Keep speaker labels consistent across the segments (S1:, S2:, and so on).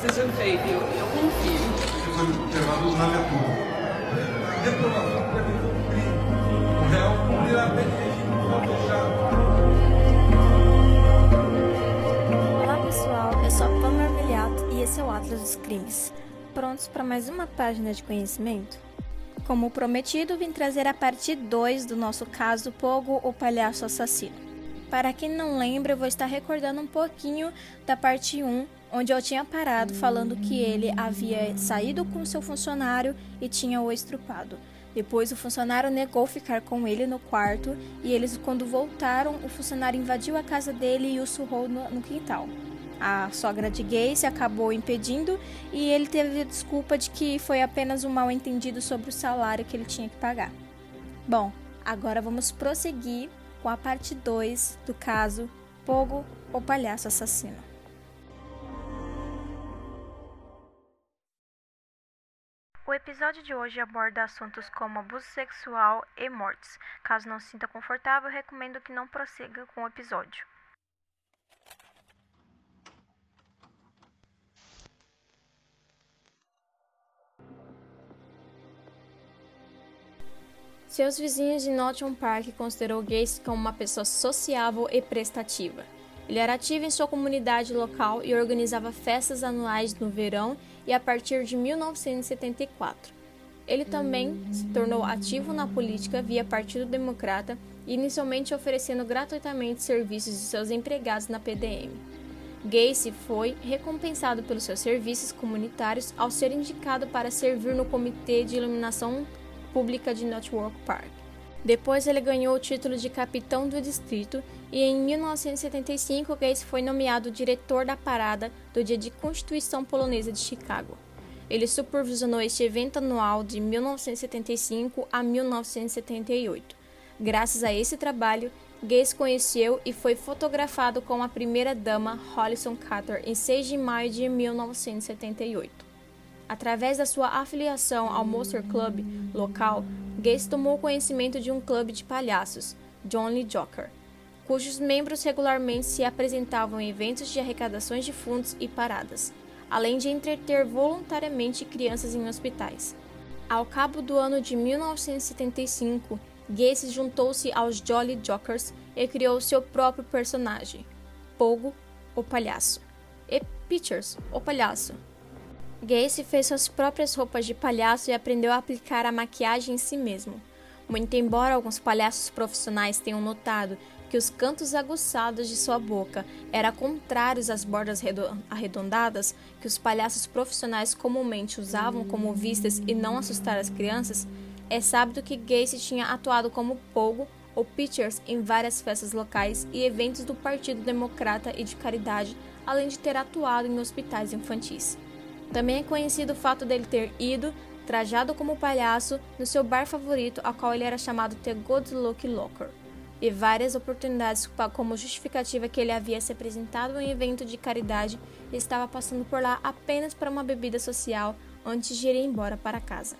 S1: seja feito. Eu, eu confio.
S2: Isso foi observado na viatura. Reprovação deve cumprir. O réu cumprirá que regime fechado.
S3: Olá pessoal, eu sou a Pamela Meliato e esse é o Atlas dos Crimes. Prontos para mais uma página de conhecimento? Como prometido, vim trazer a parte 2 do nosso caso Pogo, o palhaço assassino. Para quem não lembra, eu vou estar recordando um pouquinho da parte 1, onde eu tinha parado falando que ele havia saído com seu funcionário e tinha o estrupado. Depois o funcionário negou ficar com ele no quarto e eles, quando voltaram, o funcionário invadiu a casa dele e o surrou no, no quintal. A sogra de Gacy acabou impedindo e ele teve a desculpa de que foi apenas um mal entendido sobre o salário que ele tinha que pagar. Bom, agora vamos prosseguir com a parte 2 do caso Pogo, o palhaço assassino. Episódio de hoje aborda assuntos como abuso sexual e mortes. Caso não se sinta confortável, recomendo que não prossiga com o episódio. Seus vizinhos de Nottingham Park considerou Gacy como uma pessoa sociável e prestativa. Ele era ativo em sua comunidade local e organizava festas anuais no verão e a partir de 1974. Ele também se tornou ativo na política via Partido Democrata, inicialmente oferecendo gratuitamente serviços de seus empregados na PDM. Gacy foi recompensado pelos seus serviços comunitários ao ser indicado para servir no Comitê de Iluminação Pública de Norfolk Park. Depois ele ganhou o título de capitão do distrito e em 1975 Gacy foi nomeado diretor da parada do Dia de Constituição Polonesa de Chicago. Ele supervisionou este evento anual de 1975 a 1978. Graças a esse trabalho, Gacy conheceu e foi fotografado com a primeira-dama Hollison Carter em 6 de maio de 1978. Através da sua afiliação ao Monster Club local, Gacy tomou conhecimento de um clube de palhaços, John Lee Joker, cujos membros regularmente se apresentavam em eventos de arrecadações de fundos e paradas, além de entreter voluntariamente crianças em hospitais. Ao cabo do ano de 1975, Gacy juntou-se aos Jolly Jokers e criou seu próprio personagem, Pogo, o palhaço, e Pitchers, o palhaço, Gacy fez suas próprias roupas de palhaço e aprendeu a aplicar a maquiagem em si mesmo. Muito embora alguns palhaços profissionais tenham notado que os cantos aguçados de sua boca eram contrários às bordas arredondadas que os palhaços profissionais comumente usavam como vistas e não assustar as crianças, é sábio que Gacy tinha atuado como pogo ou pitchers em várias festas locais e eventos do Partido Democrata e de caridade, além de ter atuado em hospitais infantis. Também é conhecido o fato dele ter ido, trajado como palhaço, no seu bar favorito, ao qual ele era chamado The Good Luck Locker, e várias oportunidades como justificativa que ele havia se apresentado em um evento de caridade e estava passando por lá apenas para uma bebida social antes de ir embora para casa.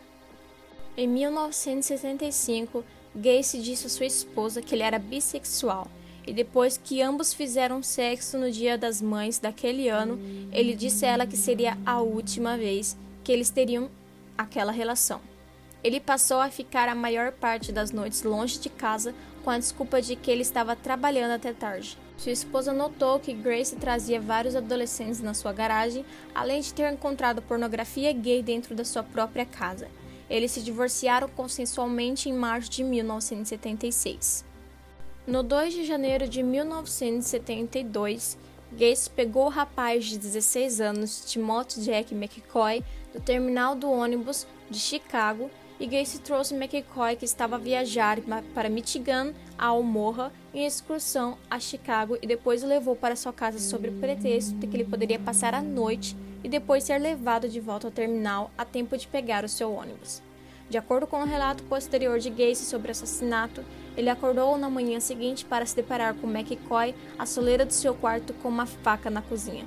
S3: Em 1965, Gacy disse a sua esposa que ele era bissexual e depois que ambos fizeram sexo no Dia das Mães daquele ano, ele disse a ela que seria a última vez que eles teriam aquela relação. Ele passou a ficar a maior parte das noites longe de casa com a desculpa de que ele estava trabalhando até tarde. Sua esposa notou que Grace trazia vários adolescentes na sua garagem, além de ter encontrado pornografia gay dentro da sua própria casa. Eles se divorciaram consensualmente em março de 1976. No 2 de janeiro de 1972, Gates pegou o rapaz de 16 anos, Timothy Jack McCoy, do terminal do ônibus de Chicago e Gacy trouxe McCoy, que estava a viajar para Michigan, a Almorra, em excursão a Chicago e depois o levou para sua casa sob o pretexto de que ele poderia passar a noite e depois ser levado de volta ao terminal a tempo de pegar o seu ônibus. De acordo com o relato posterior de Gacy sobre o assassinato, ele acordou na manhã seguinte para se deparar com McCoy à soleira do seu quarto com uma faca na cozinha.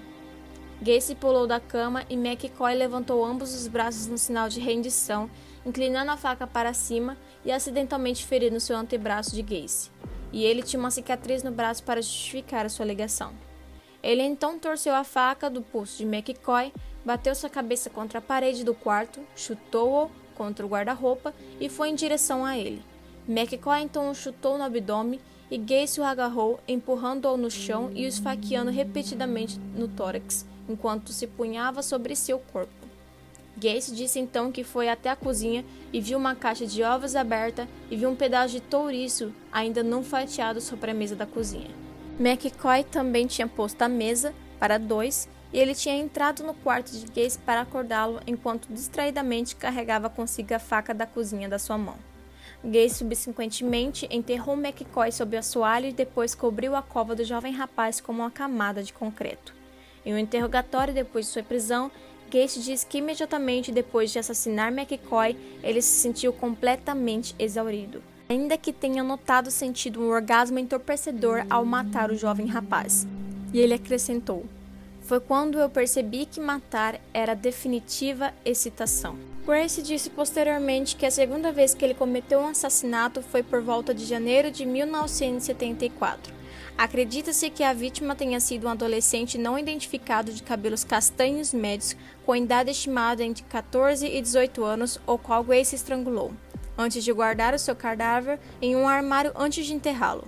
S3: Gacy pulou da cama e McCoy levantou ambos os braços no sinal de rendição, inclinando a faca para cima e acidentalmente ferindo seu antebraço de Gacy. E ele tinha uma cicatriz no braço para justificar a sua alegação. Ele então torceu a faca do pulso de McCoy, bateu sua cabeça contra a parede do quarto, chutou-o contra o guarda-roupa e foi em direção a ele. McCoy então o chutou no abdômen e Gacy o agarrou, empurrando-o no chão e o esfaqueando repetidamente no tórax, enquanto se punhava sobre seu corpo. Gacy disse então que foi até a cozinha e viu uma caixa de ovos aberta e viu um pedaço de touriço ainda não fatiado sobre a mesa da cozinha. McCoy também tinha posto a mesa para dois e ele tinha entrado no quarto de Gacy para acordá-lo enquanto distraidamente carregava consigo a faca da cozinha da sua mão. Gacy subsequentemente enterrou McCoy sob o assoalho e depois cobriu a cova do jovem rapaz com uma camada de concreto. Em um interrogatório depois de sua prisão, Gacy diz que imediatamente depois de assassinar McCoy, ele se sentiu completamente exaurido, ainda que tenha notado sentido um orgasmo entorpecedor ao matar o jovem rapaz. E ele acrescentou: Foi quando eu percebi que matar era definitiva excitação. Grace disse posteriormente que a segunda vez que ele cometeu um assassinato foi por volta de janeiro de 1974. Acredita-se que a vítima tenha sido um adolescente não identificado de cabelos castanhos médios, com idade estimada entre 14 e 18 anos, o qual Grace estrangulou, antes de guardar o seu cadáver em um armário antes de enterrá-lo.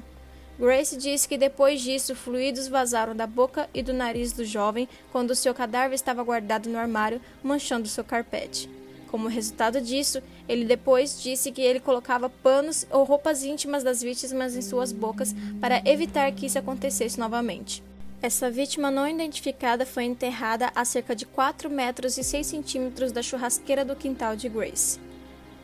S3: Grace disse que depois disso, fluidos vazaram da boca e do nariz do jovem quando seu cadáver estava guardado no armário, manchando seu carpete. Como resultado disso, ele depois disse que ele colocava panos ou roupas íntimas das vítimas em suas bocas para evitar que isso acontecesse novamente. Essa vítima não identificada foi enterrada a cerca de 4 metros e 6 centímetros da churrasqueira do quintal de Grace.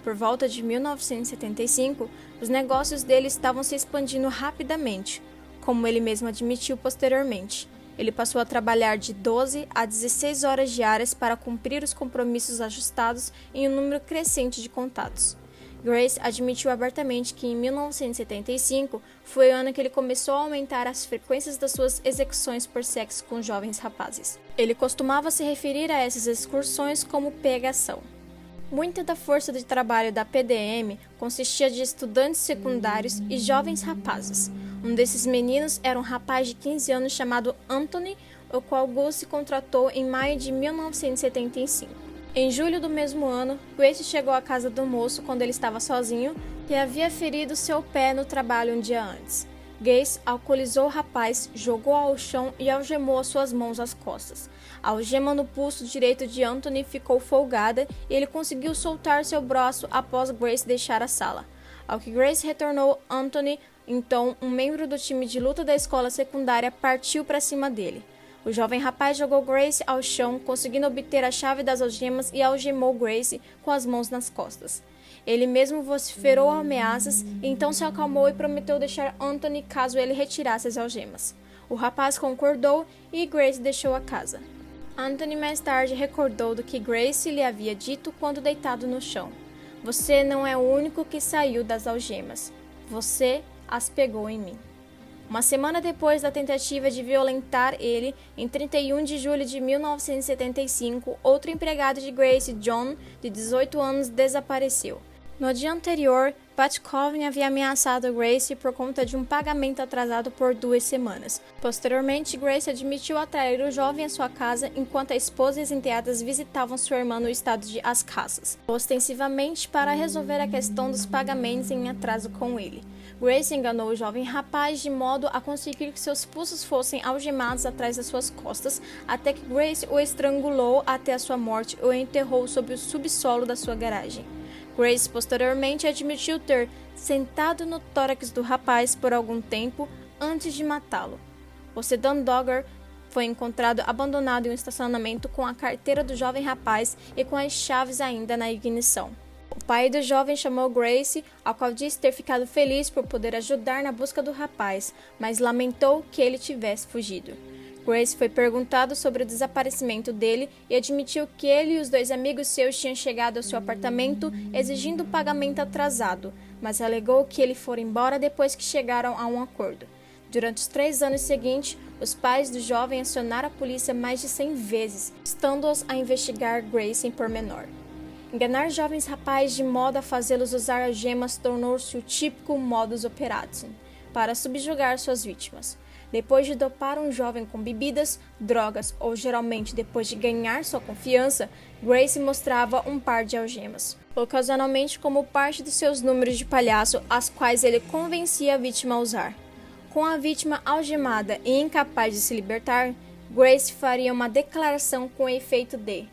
S3: Por volta de 1975, os negócios dele estavam se expandindo rapidamente, como ele mesmo admitiu posteriormente. Ele passou a trabalhar de 12 a 16 horas diárias para cumprir os compromissos ajustados em um número crescente de contatos. Grace admitiu abertamente que em 1975 foi o ano que ele começou a aumentar as frequências das suas execuções por sexo com jovens rapazes. Ele costumava se referir a essas excursões como pegação. Muita da força de trabalho da PDM consistia de estudantes secundários e jovens rapazes. Um desses meninos era um rapaz de 15 anos chamado Anthony, o qual Gus se contratou em maio de 1975. Em julho do mesmo ano, Grace chegou à casa do moço quando ele estava sozinho e havia ferido seu pé no trabalho um dia antes. Gaze alcoolizou o rapaz, jogou ao chão e algemou as suas mãos às costas. A algema no pulso direito de Anthony ficou folgada e ele conseguiu soltar seu braço após Grace deixar a sala. Ao que Grace retornou, Anthony então, um membro do time de luta da escola secundária partiu para cima dele. O jovem rapaz jogou Grace ao chão, conseguindo obter a chave das algemas e algemou Grace com as mãos nas costas. Ele mesmo vociferou ameaças, então se acalmou e prometeu deixar Anthony caso ele retirasse as algemas. O rapaz concordou e Grace deixou a casa. Anthony mais tarde recordou do que Grace lhe havia dito quando deitado no chão. Você não é o único que saiu das algemas. Você as pegou em mim. Uma semana depois da tentativa de violentar ele, em 31 de julho de 1975, outro empregado de Grace, John, de 18 anos, desapareceu. No dia anterior, Pat Coven havia ameaçado Grace por conta de um pagamento atrasado por duas semanas. Posteriormente, Grace admitiu atrair o jovem à sua casa enquanto a esposa e as enteadas visitavam sua irmã no estado de Ascasas, ostensivamente para resolver a questão dos pagamentos em atraso com ele. Grace enganou o jovem rapaz de modo a conseguir que seus pulsos fossem algemados atrás das suas costas, até que Grace o estrangulou até a sua morte e o enterrou sob o subsolo da sua garagem. Grace posteriormente admitiu ter sentado no tórax do rapaz por algum tempo antes de matá-lo. O sedã Dogger foi encontrado abandonado em um estacionamento com a carteira do jovem rapaz e com as chaves ainda na ignição. O pai do jovem chamou Grace, ao qual disse ter ficado feliz por poder ajudar na busca do rapaz, mas lamentou que ele tivesse fugido. Grace foi perguntado sobre o desaparecimento dele e admitiu que ele e os dois amigos seus tinham chegado ao seu apartamento exigindo pagamento atrasado, mas alegou que ele fora embora depois que chegaram a um acordo. Durante os três anos seguintes, os pais do jovem acionaram a polícia mais de 100 vezes, estando-os a investigar Grace em pormenor. Enganar jovens rapazes de modo a fazê-los usar algemas tornou-se o típico modus operandi para subjugar suas vítimas. Depois de dopar um jovem com bebidas, drogas ou geralmente depois de ganhar sua confiança, Grace mostrava um par de algemas, ocasionalmente como parte dos seus números de palhaço, as quais ele convencia a vítima a usar. Com a vítima algemada e incapaz de se libertar, Grace faria uma declaração com o efeito de: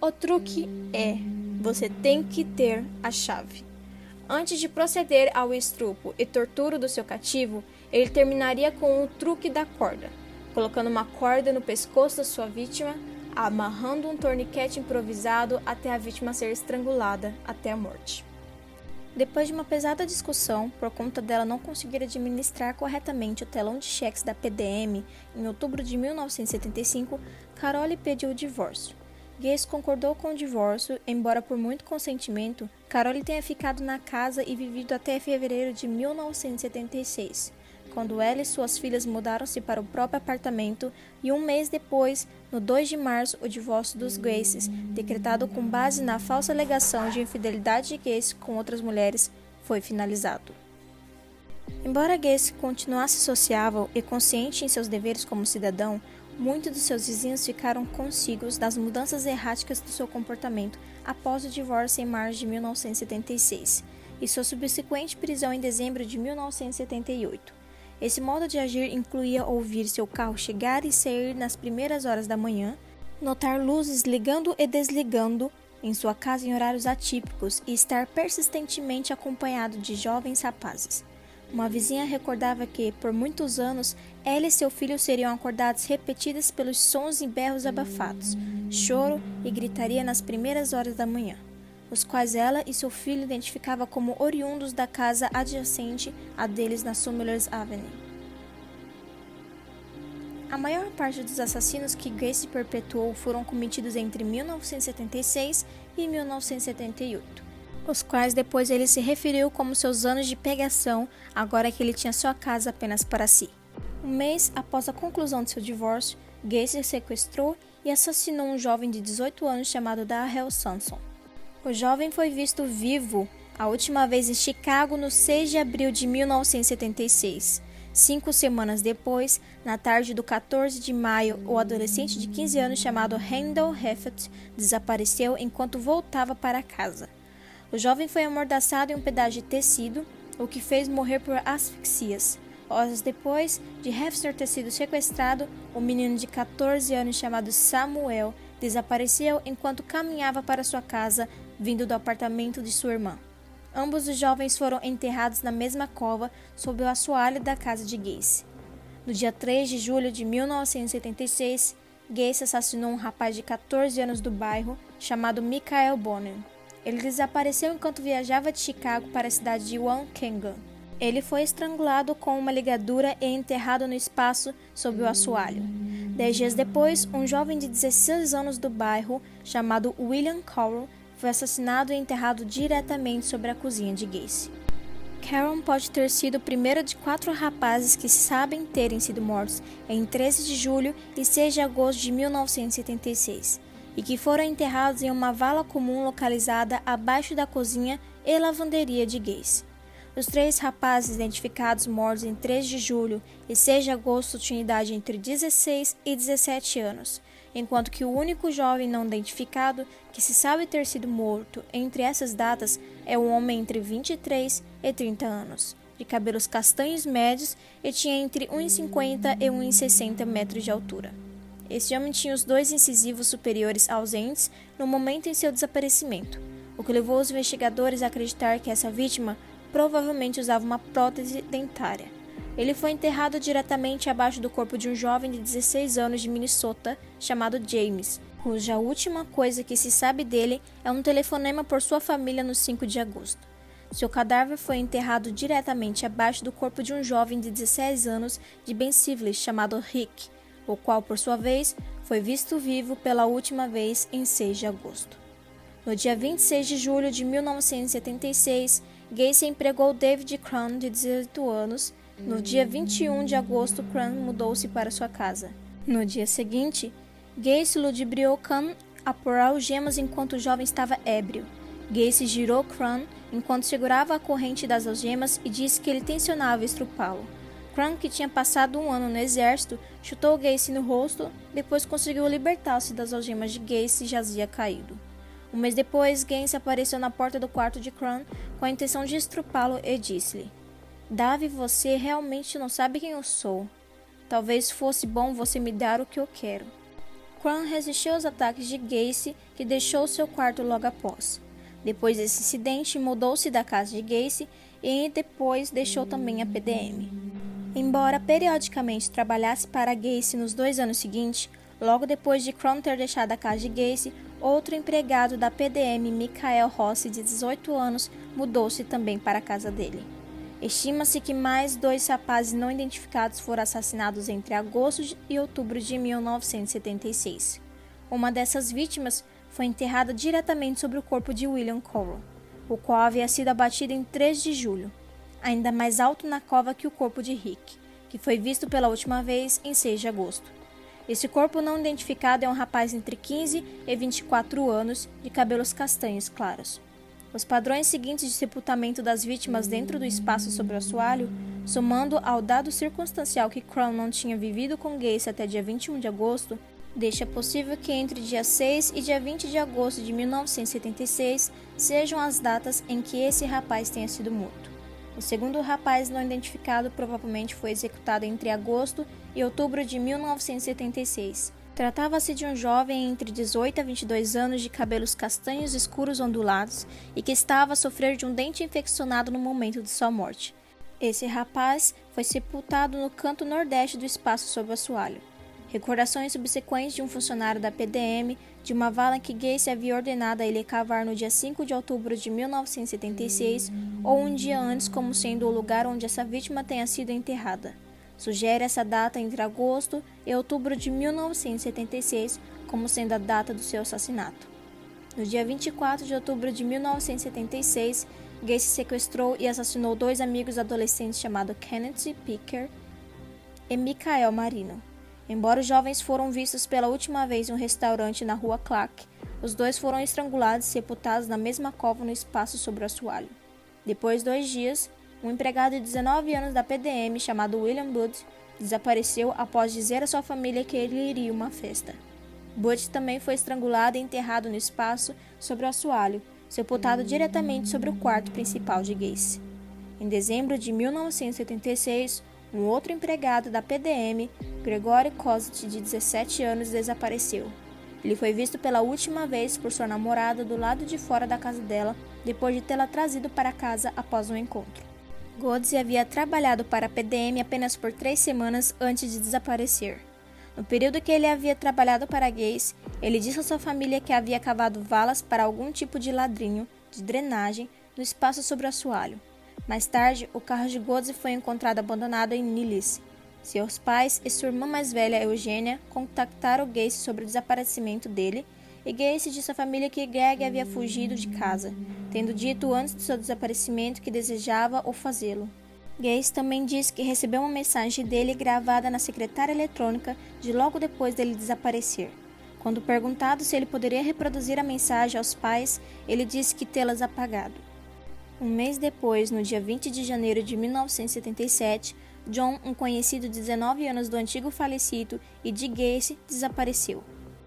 S3: O truque é, você tem que ter a chave. Antes de proceder ao estrupo e tortura do seu cativo, ele terminaria com o truque da corda, colocando uma corda no pescoço da sua vítima, amarrando um torniquete improvisado até a vítima ser estrangulada até a morte. Depois de uma pesada discussão, por conta dela não conseguir administrar corretamente o telão de cheques da PDM, em outubro de 1975, Carole pediu o divórcio. Gates concordou com o divórcio, embora por muito consentimento, Carole tenha ficado na casa e vivido até fevereiro de 1976, quando ela e suas filhas mudaram-se para o próprio apartamento, e um mês depois, no 2 de março, o divórcio dos Graces, decretado com base na falsa alegação de infidelidade de Gacy com outras mulheres, foi finalizado. Embora Gacy continuasse sociável e consciente em seus deveres como cidadão, Muitos dos seus vizinhos ficaram consigos das mudanças erráticas do seu comportamento após o divórcio em março de 1976 e sua subsequente prisão em dezembro de 1978. Esse modo de agir incluía ouvir seu carro chegar e sair nas primeiras horas da manhã, notar luzes ligando e desligando em sua casa em horários atípicos e estar persistentemente acompanhado de jovens rapazes. Uma vizinha recordava que, por muitos anos, ela e seu filho seriam acordados repetidas pelos sons e berros abafados, choro e gritaria nas primeiras horas da manhã, os quais ela e seu filho identificavam como oriundos da casa adjacente a deles na Summer's Avenue. A maior parte dos assassinos que Grace perpetuou foram cometidos entre 1976 e 1978 os quais depois ele se referiu como seus anos de pegação, agora que ele tinha sua casa apenas para si. Um mês após a conclusão de seu divórcio, Gacy sequestrou e assassinou um jovem de 18 anos chamado Darrell Sanson. O jovem foi visto vivo a última vez em Chicago no 6 de abril de 1976. Cinco semanas depois, na tarde do 14 de maio, o adolescente de 15 anos chamado Randall Heffett desapareceu enquanto voltava para casa. O jovem foi amordaçado em um pedaço de tecido, o que fez morrer por asfixias. Horas depois de Hefster ter sido sequestrado, o menino de 14 anos chamado Samuel desapareceu enquanto caminhava para sua casa, vindo do apartamento de sua irmã. Ambos os jovens foram enterrados na mesma cova sob o assoalho da casa de Gacy. No dia 3 de julho de 1976, Gacy assassinou um rapaz de 14 anos do bairro chamado Michael Bonner. Ele desapareceu enquanto viajava de Chicago para a cidade de Waukegan. Ele foi estrangulado com uma ligadura e enterrado no espaço sob o assoalho. Dez dias depois, um jovem de 16 anos do bairro, chamado William Carroll, foi assassinado e enterrado diretamente sobre a cozinha de Gacy. Carroll pode ter sido o primeiro de quatro rapazes que sabem terem sido mortos em 13 de julho e 6 de agosto de 1976 e que foram enterrados em uma vala comum localizada abaixo da cozinha e lavanderia de Gacy. Os três rapazes identificados mortos em 3 de julho e 6 de agosto tinham idade entre 16 e 17 anos, enquanto que o único jovem não identificado que se sabe ter sido morto entre essas datas é um homem entre 23 e 30 anos, de cabelos castanhos médios e tinha entre 1,50 e 1,60 metros de altura. Esse homem tinha os dois incisivos superiores ausentes no momento em seu desaparecimento, o que levou os investigadores a acreditar que essa vítima provavelmente usava uma prótese dentária. Ele foi enterrado diretamente abaixo do corpo de um jovem de 16 anos de Minnesota chamado James, cuja última coisa que se sabe dele é um telefonema por sua família no 5 de agosto. Seu cadáver foi enterrado diretamente abaixo do corpo de um jovem de 16 anos de Ben chamado Rick, o qual, por sua vez, foi visto vivo pela última vez em 6 de agosto. No dia 26 de julho de 1976, Gacy empregou David Crum, de 18 anos. No dia 21 de agosto, Crum mudou-se para sua casa. No dia seguinte, Gacy ludibriou Crum a pôr algemas enquanto o jovem estava ébrio. Gacy girou Crum enquanto segurava a corrente das algemas e disse que ele tensionava estrupá-lo. Cran, que tinha passado um ano no exército, chutou Gacy no rosto, depois conseguiu libertar-se das algemas de Gacy e jazia caído. Um mês depois, Gacy apareceu na porta do quarto de Cran com a intenção de estrupá-lo e disse-lhe: Davi, você realmente não sabe quem eu sou. Talvez fosse bom você me dar o que eu quero. Cran resistiu aos ataques de Gacy, que deixou seu quarto logo após. Depois desse incidente, mudou-se da casa de Gacy e depois deixou também a PDM. Embora periodicamente trabalhasse para Gacy nos dois anos seguintes, logo depois de Cron ter deixado a casa de Gacy, outro empregado da PDM, Michael Rossi, de 18 anos, mudou-se também para a casa dele. Estima-se que mais dois rapazes não identificados foram assassinados entre agosto e outubro de 1976. Uma dessas vítimas foi enterrada diretamente sobre o corpo de William Corral, o qual havia sido abatido em 3 de julho, ainda mais alto na cova que o corpo de Rick, que foi visto pela última vez em 6 de agosto. Esse corpo não identificado é um rapaz entre 15 e 24 anos, de cabelos castanhos claros. Os padrões seguintes de sepultamento das vítimas dentro do espaço sobre o assoalho, somando ao dado circunstancial que Crown não tinha vivido com Gacy até dia 21 de agosto, Deixa possível que entre dia 6 e dia 20 de agosto de 1976 sejam as datas em que esse rapaz tenha sido morto. O segundo rapaz não identificado provavelmente foi executado entre agosto e outubro de 1976. Tratava-se de um jovem entre 18 a 22 anos de cabelos castanhos escuros ondulados e que estava a sofrer de um dente infeccionado no momento de sua morte. Esse rapaz foi sepultado no canto nordeste do espaço sob o assoalho. Recordações subsequentes de um funcionário da PDM de uma vala que Gacy havia ordenado a ele cavar no dia 5 de outubro de 1976 ou um dia antes como sendo o lugar onde essa vítima tenha sido enterrada. Sugere essa data entre agosto e outubro de 1976 como sendo a data do seu assassinato. No dia 24 de outubro de 1976, Gacy sequestrou e assassinou dois amigos adolescentes chamados Kenneth Picker e Michael Marino. Embora os jovens foram vistos pela última vez em um restaurante na rua Clark, os dois foram estrangulados e sepultados na mesma cova no espaço sobre o assoalho. Depois de dois dias, um empregado de 19 anos da PDM chamado William Booth desapareceu após dizer à sua família que ele iria a uma festa. Butch também foi estrangulado e enterrado no espaço sobre o assoalho, sepultado diretamente sobre o quarto principal de Gacy. Em dezembro de 1976, um outro empregado da PDM, Gregory Kosit, de 17 anos, desapareceu. Ele foi visto pela última vez por sua namorada do lado de fora da casa dela, depois de tê-la trazido para casa após um encontro. Godzi havia trabalhado para a PDM apenas por três semanas antes de desaparecer. No período que ele havia trabalhado para gays, ele disse à sua família que havia cavado valas para algum tipo de ladrinho de drenagem no espaço sobre o assoalho. Mais tarde, o carro de Godzi foi encontrado abandonado em Nilis. Seus pais e sua irmã mais velha, Eugênia, contactaram Gacy sobre o desaparecimento dele e Gacy disse à família que Greg havia fugido de casa, tendo dito antes de seu desaparecimento que desejava ou fazê-lo. Gacy também disse que recebeu uma mensagem dele gravada na secretária eletrônica de logo depois dele desaparecer. Quando perguntado se ele poderia reproduzir a mensagem aos pais, ele disse que tê-las apagado. Um mês depois, no dia 20 de janeiro de 1977, John, um conhecido de 19 anos do antigo falecido e de Gacy, desapareceu.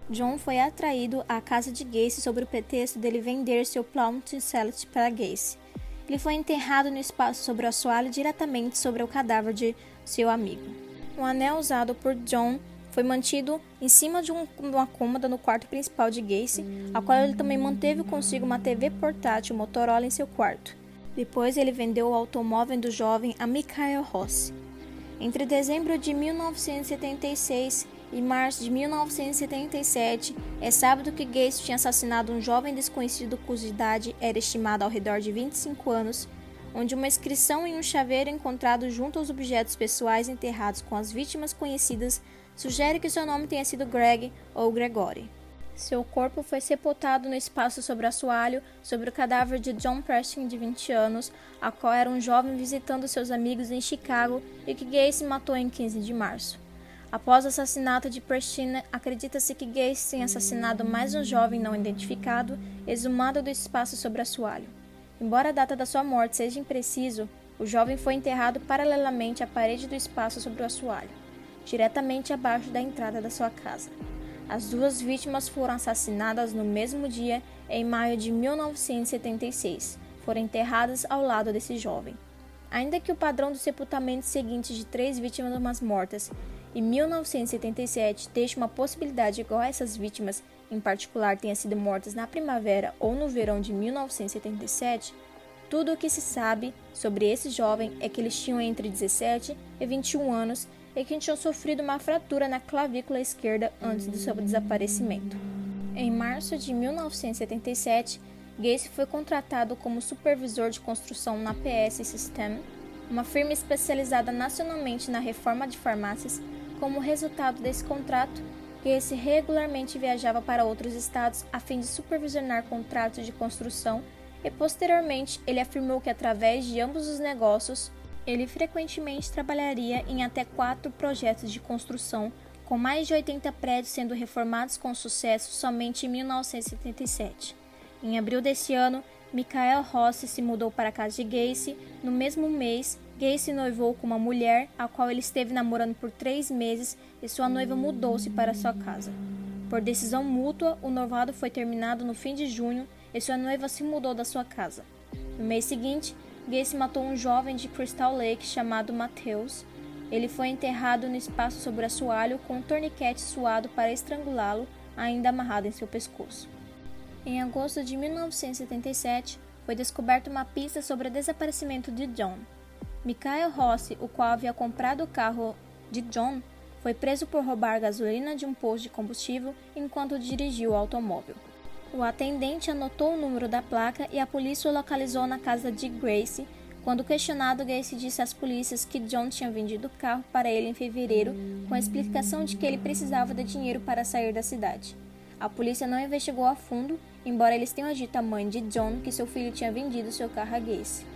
S3: John foi atraído à casa de Gacy sob o pretexto dele vender seu Plumton Celeste para Gacy. Ele foi enterrado no espaço sobre o assoalho diretamente sobre o cadáver de seu amigo. Um anel usado por John foi mantido em cima de um, uma cômoda no quarto principal de Gacy, a qual ele também manteve consigo uma TV portátil Motorola em seu quarto. Depois ele vendeu o automóvel do jovem a Michael Rossi. Entre dezembro de 1976 e março de 1977, é sábado que Gates tinha assassinado um jovem desconhecido cuja idade era estimada ao redor de 25 anos, onde uma inscrição em um chaveiro encontrado junto aos objetos pessoais enterrados com as vítimas conhecidas sugere que seu nome tenha sido Greg ou Gregory. Seu corpo foi sepultado no espaço sobre o assoalho, sobre o cadáver de John Preston, de 20 anos, a qual era um jovem visitando seus amigos em Chicago e que Gacy matou em 15 de março. Após o assassinato de Preston, acredita-se que Gacy tenha assassinado mais um jovem não identificado, exumado do espaço sobre o assoalho. Embora a data da sua morte seja impreciso, O jovem foi enterrado paralelamente à parede do espaço sobre o assoalho, diretamente abaixo da entrada da sua casa. As duas vítimas foram assassinadas no mesmo dia, em maio de 1976. Foram enterradas ao lado desse jovem. Ainda que o padrão do sepultamento seguinte de três vítimas mortas em 1977 deixe uma possibilidade igual a essas vítimas, em particular, tenha sido mortas na primavera ou no verão de 1977, tudo o que se sabe sobre esse jovem é que eles tinham entre 17 e 21 anos e que tinham sofrido uma fratura na clavícula esquerda antes do seu desaparecimento. Em março de 1977, Gacy foi contratado como supervisor de construção na PS System, uma firma especializada nacionalmente na reforma de farmácias. Como resultado desse contrato, Gacy regularmente viajava para outros estados a fim de supervisionar contratos de construção e posteriormente ele afirmou que através de ambos os negócios, ele frequentemente trabalharia em até quatro projetos de construção, com mais de 80 prédios sendo reformados com sucesso somente em 1977. Em abril desse ano, Michael Rossi se mudou para a casa de Gacy. No mesmo mês, Gacy noivou com uma mulher, a qual ele esteve namorando por três meses, e sua noiva mudou-se para sua casa. Por decisão mútua, o noivado foi terminado no fim de junho e sua noiva se mudou da sua casa. No mês seguinte, Gacy matou um jovem de Crystal Lake chamado Mateus. Ele foi enterrado no espaço sobre assoalho com um torniquete suado para estrangulá-lo, ainda amarrado em seu pescoço. Em agosto de 1977, foi descoberta uma pista sobre o desaparecimento de John. Michael Rossi, o qual havia comprado o carro de John, foi preso por roubar gasolina de um posto de combustível enquanto dirigiu o automóvel. O atendente anotou o número da placa e a polícia o localizou na casa de Grace. Quando questionado, Grace disse às polícias que John tinha vendido o carro para ele em fevereiro, com a explicação de que ele precisava de dinheiro para sair da cidade. A polícia não investigou a fundo, embora eles tenham dito à mãe de John que seu filho tinha vendido seu carro a Gacy.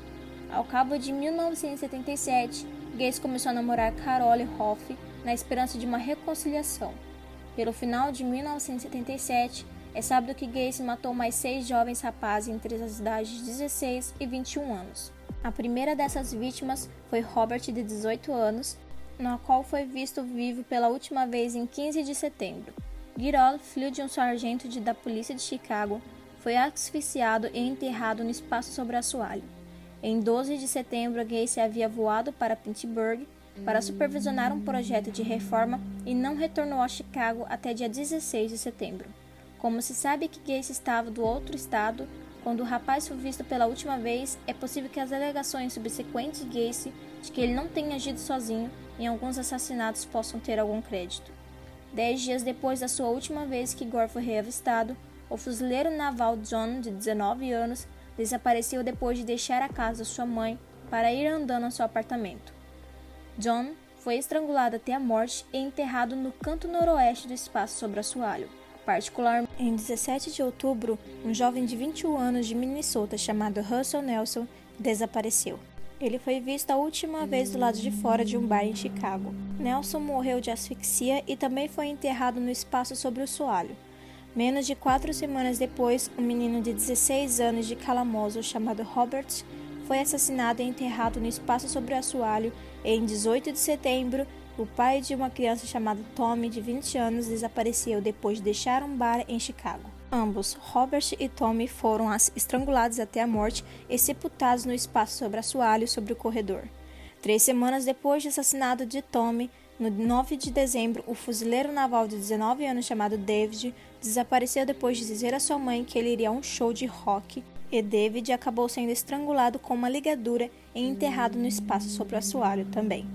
S3: Ao cabo de 1977, Gacy começou a namorar Carole Hoff na esperança de uma reconciliação. Pelo final de 1977, é sábado que Gacy matou mais seis jovens rapazes entre as idades de 16 e 21 anos. A primeira dessas vítimas foi Robert, de 18 anos, na qual foi visto vivo pela última vez em 15 de setembro. Girol, filho de um sargento de, da polícia de Chicago, foi asfixiado e enterrado no espaço sobre assoalho. Em 12 de setembro, Gacy havia voado para Pittsburgh para supervisionar um projeto de reforma e não retornou a Chicago até dia 16 de setembro. Como se sabe que Gacy estava do outro estado, quando o rapaz foi visto pela última vez, é possível que as alegações subsequentes de Gacy de que ele não tenha agido sozinho em alguns assassinatos possam ter algum crédito. Dez dias depois da sua última vez que Gore foi reavistado, o fuzileiro naval John, de 19 anos, desapareceu depois de deixar a casa de sua mãe para ir andando ao seu apartamento. John foi estrangulado até a morte e enterrado no canto noroeste do espaço sobre assoalho. Particular, em 17 de outubro, um jovem de 21 anos de Minnesota chamado Russell Nelson desapareceu. Ele foi visto a última vez do lado de fora de um bar em Chicago. Nelson morreu de asfixia e também foi enterrado no espaço sobre o soalho. Menos de quatro semanas depois, um menino de 16 anos de Calamoso chamado Robert foi assassinado e enterrado no espaço sobre o assoalho em 18 de setembro. O pai de uma criança chamada Tommy, de 20 anos, desapareceu depois de deixar um bar em Chicago. Ambos, Robert e Tommy, foram estrangulados até a morte e sepultados no espaço sobre assoalho sobre o corredor. Três semanas depois do assassinato de Tommy, no 9 de dezembro, o fuzileiro naval de 19 anos chamado David desapareceu depois de dizer à sua mãe que ele iria a um show de rock e David acabou sendo estrangulado com uma ligadura e enterrado no espaço sobre o assoalho também.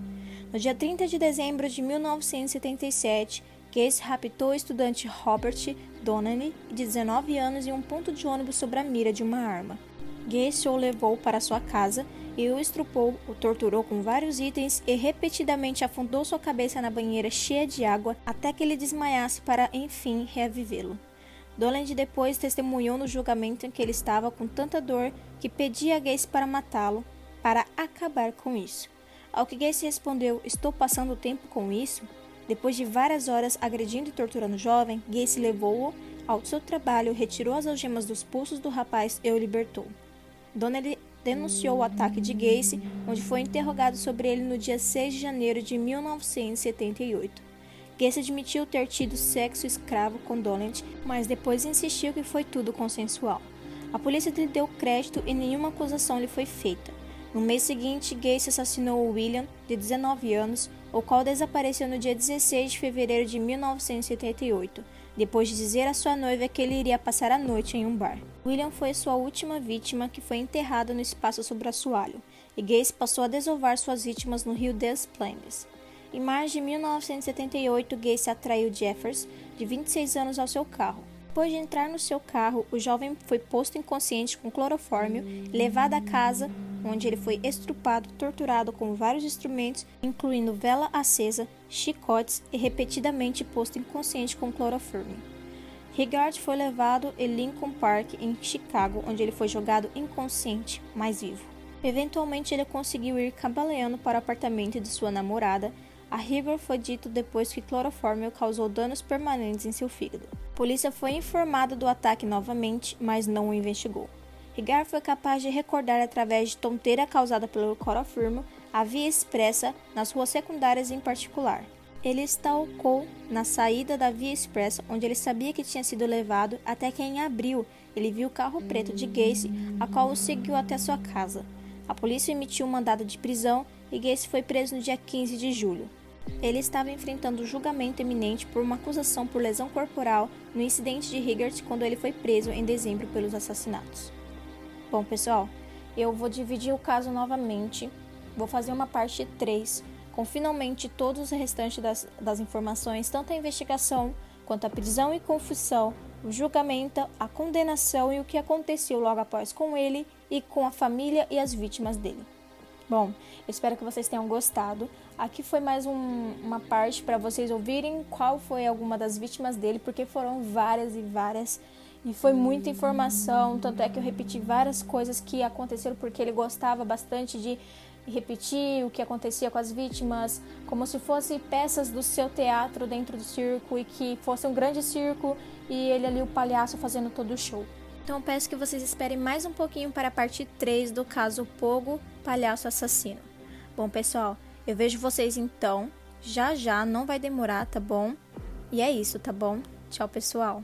S3: No dia 30 de dezembro de 1977, Gacy raptou o estudante Robert Donnelly, de 19 anos, em um ponto de ônibus sob a mira de uma arma. Gacy o levou para sua casa e o estrupou, o torturou com vários itens e repetidamente afundou sua cabeça na banheira cheia de água até que ele desmaiasse para, enfim, reavivê-lo. Doland depois testemunhou no julgamento em que ele estava com tanta dor que pedia a Gacy para matá-lo, para acabar com isso. Ao que Gacy respondeu: Estou passando tempo com isso? Depois de várias horas agredindo e torturando o jovem, Gacy levou-o ao seu trabalho, retirou as algemas dos pulsos do rapaz e o libertou. Donnelly denunciou o ataque de Gacy, onde foi interrogado sobre ele no dia 6 de janeiro de 1978. Gacy admitiu ter tido sexo escravo com Donald, mas depois insistiu que foi tudo consensual. A polícia lhe deu crédito e nenhuma acusação lhe foi feita. No mês seguinte, Gacy assassinou William, de 19 anos, o qual desapareceu no dia 16 de fevereiro de 1978, depois de dizer à sua noiva que ele iria passar a noite em um bar. William foi sua última vítima que foi enterrada no espaço sobre assoalho, e Gacy passou a desovar suas vítimas no rio des Plaines. Em março de 1978, Gacy atraiu Jeffers, de 26 anos, ao seu carro. Depois de entrar no seu carro, o jovem foi posto inconsciente com clorofórmio levado à casa, onde ele foi estrupado, torturado com vários instrumentos, incluindo vela acesa, chicotes e repetidamente posto inconsciente com clorofórmio. Rigard foi levado em Lincoln Park, em Chicago, onde ele foi jogado inconsciente, mas vivo. Eventualmente, ele conseguiu ir cambaleando para o apartamento de sua namorada. A Rigor foi dito depois que clorofórmio causou danos permanentes em seu fígado. A polícia foi informada do ataque novamente, mas não o investigou. Rigar foi capaz de recordar através de tonteira causada pelo clorofirmo a via expressa nas ruas secundárias em particular. Ele estalcou na saída da via expressa, onde ele sabia que tinha sido levado, até que em abril ele viu o carro preto de Gacy, a qual o seguiu até sua casa. A polícia emitiu um mandado de prisão e Gacy foi preso no dia 15 de julho. Ele estava enfrentando julgamento eminente por uma acusação por lesão corporal no incidente de Higgert quando ele foi preso em dezembro pelos assassinatos. Bom, pessoal, eu vou dividir o caso novamente. Vou fazer uma parte 3, com finalmente todos os restantes das, das informações, tanto a investigação quanto a prisão e confusão, o julgamento, a condenação e o que aconteceu logo após com ele e com a família e as vítimas dele. Bom, espero que vocês tenham gostado. Aqui foi mais um, uma parte para vocês ouvirem qual foi alguma das vítimas dele, porque foram várias e várias. E foi muita informação, tanto é que eu repeti várias coisas que aconteceram porque ele gostava bastante de repetir o que acontecia com as vítimas, como se fossem peças do seu teatro dentro do circo e que fosse um grande circo e ele ali o palhaço fazendo todo o show. Então peço que vocês esperem mais um pouquinho para a parte 3 do caso Pogo, Palhaço Assassino. Bom, pessoal, eu vejo vocês então. Já já, não vai demorar, tá bom? E é isso, tá bom? Tchau, pessoal.